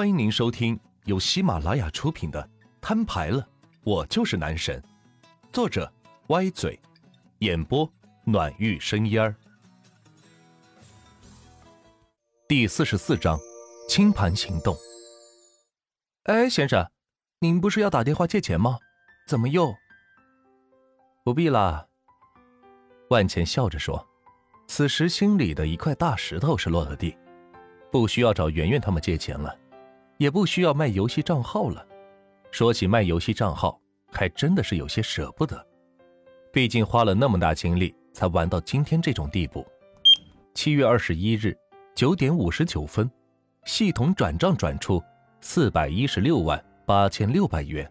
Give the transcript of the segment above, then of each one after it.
欢迎您收听由喜马拉雅出品的《摊牌了，我就是男神》，作者歪嘴，演播暖玉生烟儿。第四十四章，清盘行动。哎，先生，您不是要打电话借钱吗？怎么又？不必啦。万钱笑着说，此时心里的一块大石头是落了地，不需要找圆圆他们借钱了。也不需要卖游戏账号了。说起卖游戏账号，还真的是有些舍不得，毕竟花了那么大精力才玩到今天这种地步。七月二十一日九点五十九分，系统转账转出四百一十六万八千六百元，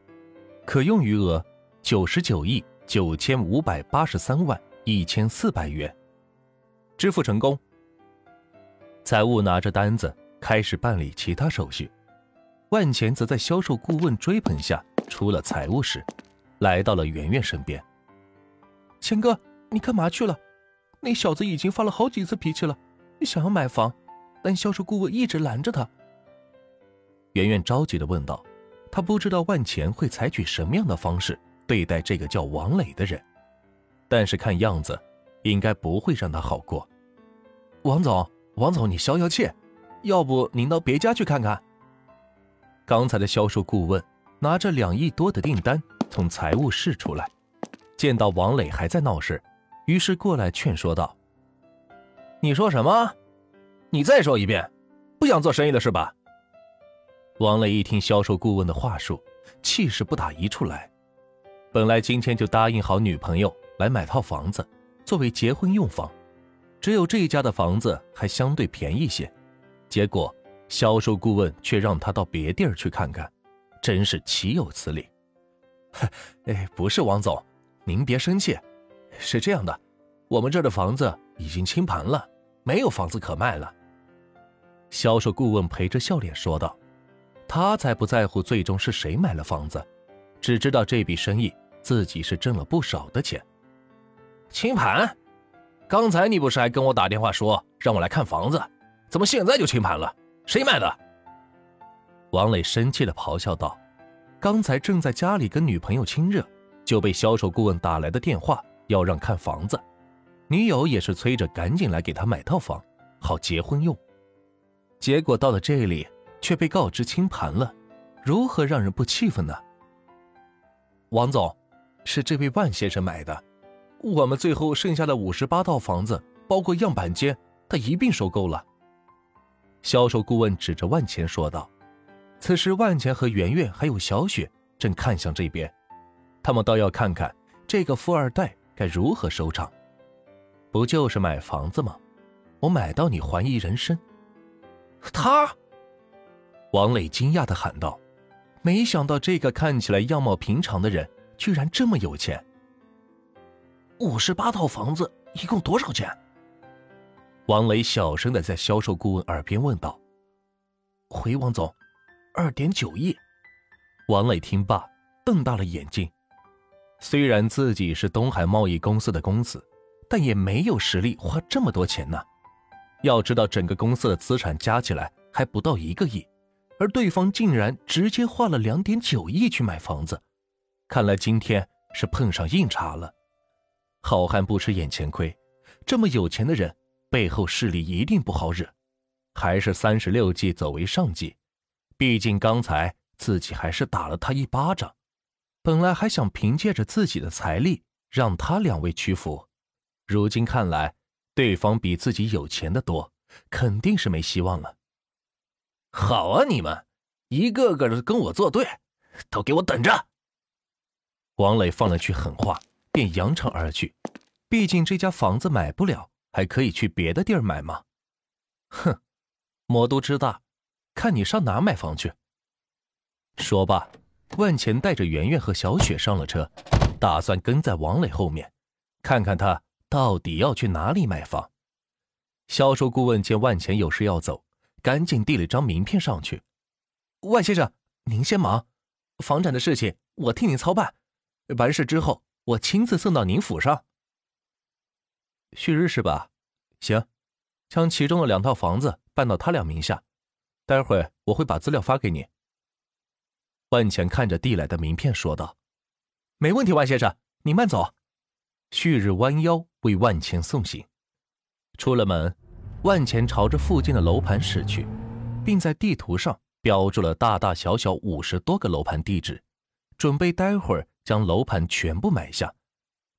可用余额九十九亿九千五百八十三万一千四百元，支付成功。财务拿着单子开始办理其他手续。万钱则在销售顾问追捧下出了财务室，来到了圆圆身边。钱哥，你干嘛去了？那小子已经发了好几次脾气了，想要买房，但销售顾问一直拦着他。圆圆着急的问道：“他不知道万钱会采取什么样的方式对待这个叫王磊的人，但是看样子，应该不会让他好过。”王总，王总，你消消气，要不您到别家去看看。刚才的销售顾问拿着两亿多的订单从财务室出来，见到王磊还在闹事，于是过来劝说道：“你说什么？你再说一遍，不想做生意了是吧？”王磊一听销售顾问的话术，气势不打一处来。本来今天就答应好女朋友来买套房子，作为结婚用房，只有这一家的房子还相对便宜些，结果。销售顾问却让他到别地儿去看看，真是岂有此理！哎，不是王总，您别生气，是这样的，我们这儿的房子已经清盘了，没有房子可卖了。销售顾问陪着笑脸说道：“他才不在乎最终是谁买了房子，只知道这笔生意自己是挣了不少的钱。清盘？刚才你不是还跟我打电话说让我来看房子，怎么现在就清盘了？”谁买的？王磊生气的咆哮道：“刚才正在家里跟女朋友亲热，就被销售顾问打来的电话，要让看房子。女友也是催着赶紧来给他买套房，好结婚用。结果到了这里，却被告知清盘了，如何让人不气愤呢？”王总，是这位万先生买的，我们最后剩下的五十八套房子，包括样板间，他一并收购了。销售顾问指着万钱说道：“此时，万钱和圆圆还有小雪正看向这边，他们倒要看看这个富二代该如何收场。不就是买房子吗？我买到你怀疑人生。”他，王磊惊讶的喊道：“没想到这个看起来样貌平常的人，居然这么有钱。五十八套房子，一共多少钱？”王磊小声的在销售顾问耳边问道：“回王总，二点九亿。”王磊听罢，瞪大了眼睛。虽然自己是东海贸易公司的公子，但也没有实力花这么多钱呢。要知道，整个公司的资产加起来还不到一个亿，而对方竟然直接花了两点九亿去买房子，看来今天是碰上硬茬了。好汉不吃眼前亏，这么有钱的人。背后势力一定不好惹，还是三十六计走为上计。毕竟刚才自己还是打了他一巴掌，本来还想凭借着自己的财力让他两位屈服，如今看来对方比自己有钱的多，肯定是没希望了。好啊，你们一个个的跟我作对，都给我等着！王磊放了句狠话，便扬长而去。毕竟这家房子买不了。还可以去别的地儿买吗？哼，魔都之大，看你上哪买房去。说罢，万钱带着圆圆和小雪上了车，打算跟在王磊后面，看看他到底要去哪里买房。销售顾问见万钱有事要走，赶紧递了张名片上去。万先生，您先忙，房产的事情我替您操办，完事之后我亲自送到您府上。旭日是吧？行，将其中的两套房子办到他俩名下，待会我会把资料发给你。万钱看着递来的名片说道：“没问题，万先生，您慢走。”旭日弯腰为万钱送行。出了门，万钱朝着附近的楼盘驶去，并在地图上标注了大大小小五十多个楼盘地址，准备待会儿将楼盘全部买下，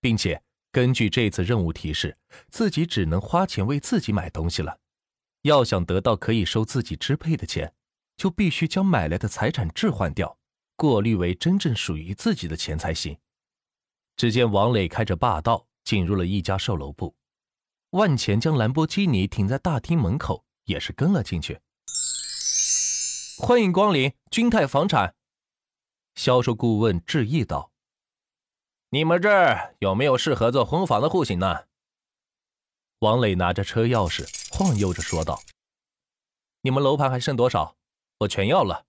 并且根据这次任务提示，自己只能花钱为自己买东西了。要想得到可以收自己支配的钱，就必须将买来的财产置换掉。过滤为真正属于自己的钱才行。只见王磊开着霸道进入了一家售楼部，万钱将兰博基尼停在大厅门口，也是跟了进去。欢迎光临君泰房产，销售顾问致意道：“你们这儿有没有适合做婚房的户型呢？”王磊拿着车钥匙晃悠着说道：“你们楼盘还剩多少？我全要了。”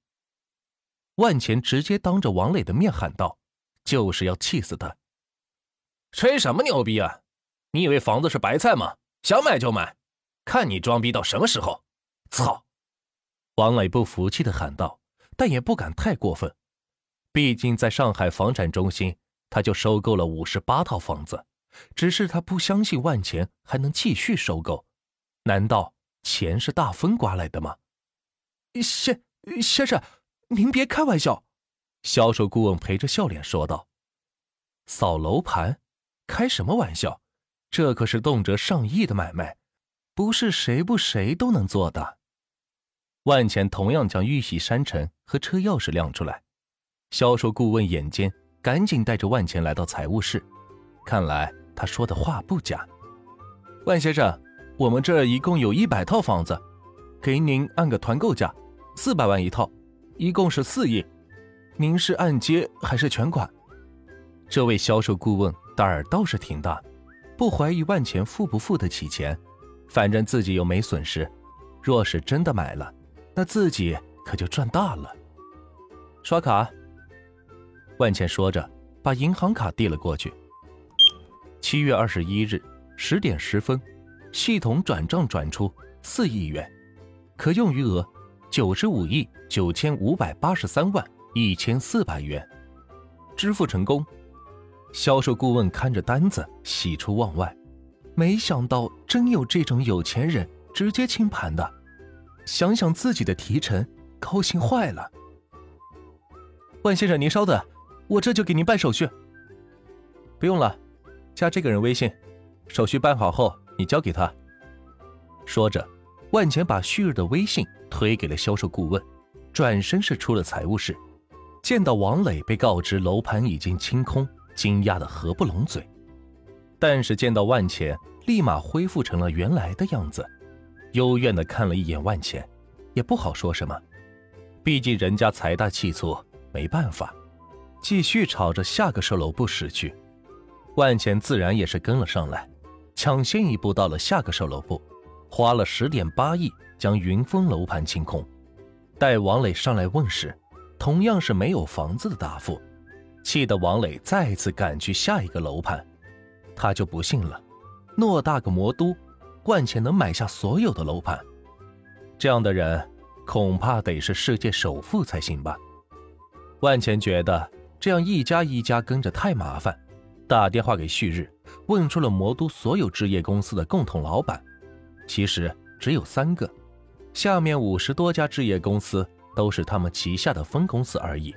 万钱直接当着王磊的面喊道：“就是要气死他！吹什么牛逼啊？你以为房子是白菜吗？想买就买，看你装逼到什么时候！”操！王磊不服气的喊道，但也不敢太过分，毕竟在上海房产中心，他就收购了五十八套房子，只是他不相信万钱还能继续收购。难道钱是大风刮来的吗？先先生。您别开玩笑，销售顾问陪着笑脸说道：“扫楼盘，开什么玩笑？这可是动辄上亿的买卖，不是谁不谁都能做的。”万钱同样将玉玺山城和车钥匙亮出来，销售顾问眼尖，赶紧带着万钱来到财务室。看来他说的话不假。万先生，我们这一共有一百套房子，给您按个团购价，四百万一套。一共是四亿，您是按揭还是全款？这位销售顾问胆儿倒是挺大，不怀疑万钱付不付得起钱，反正自己又没损失。若是真的买了，那自己可就赚大了。刷卡。万茜说着，把银行卡递了过去。七月二十一日十点十分，系统转账转出四亿元，可用余额。九十五亿九千五百八十三万一千四百元，支付成功。销售顾问看着单子，喜出望外。没想到真有这种有钱人直接清盘的，想想自己的提成，高兴坏了。万先生，您稍等，我这就给您办手续。不用了，加这个人微信，手续办好后你交给他。说着。万钱把旭日的微信推给了销售顾问，转身是出了财务室。见到王磊被告知楼盘已经清空，惊讶的合不拢嘴。但是见到万钱，立马恢复成了原来的样子，幽怨的看了一眼万钱，也不好说什么。毕竟人家财大气粗，没办法，继续朝着下个售楼部驶去。万钱自然也是跟了上来，抢先一步到了下个售楼部。花了十点八亿将云峰楼盘清空，待王磊上来问时，同样是没有房子的答复，气得王磊再次赶去下一个楼盘，他就不信了，偌大个魔都，万钱能买下所有的楼盘，这样的人恐怕得是世界首富才行吧？万钱觉得这样一家一家跟着太麻烦，打电话给旭日，问出了魔都所有置业公司的共同老板。其实只有三个，下面五十多家置业公司都是他们旗下的分公司而已，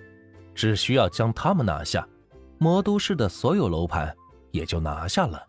只需要将他们拿下，魔都市的所有楼盘也就拿下了。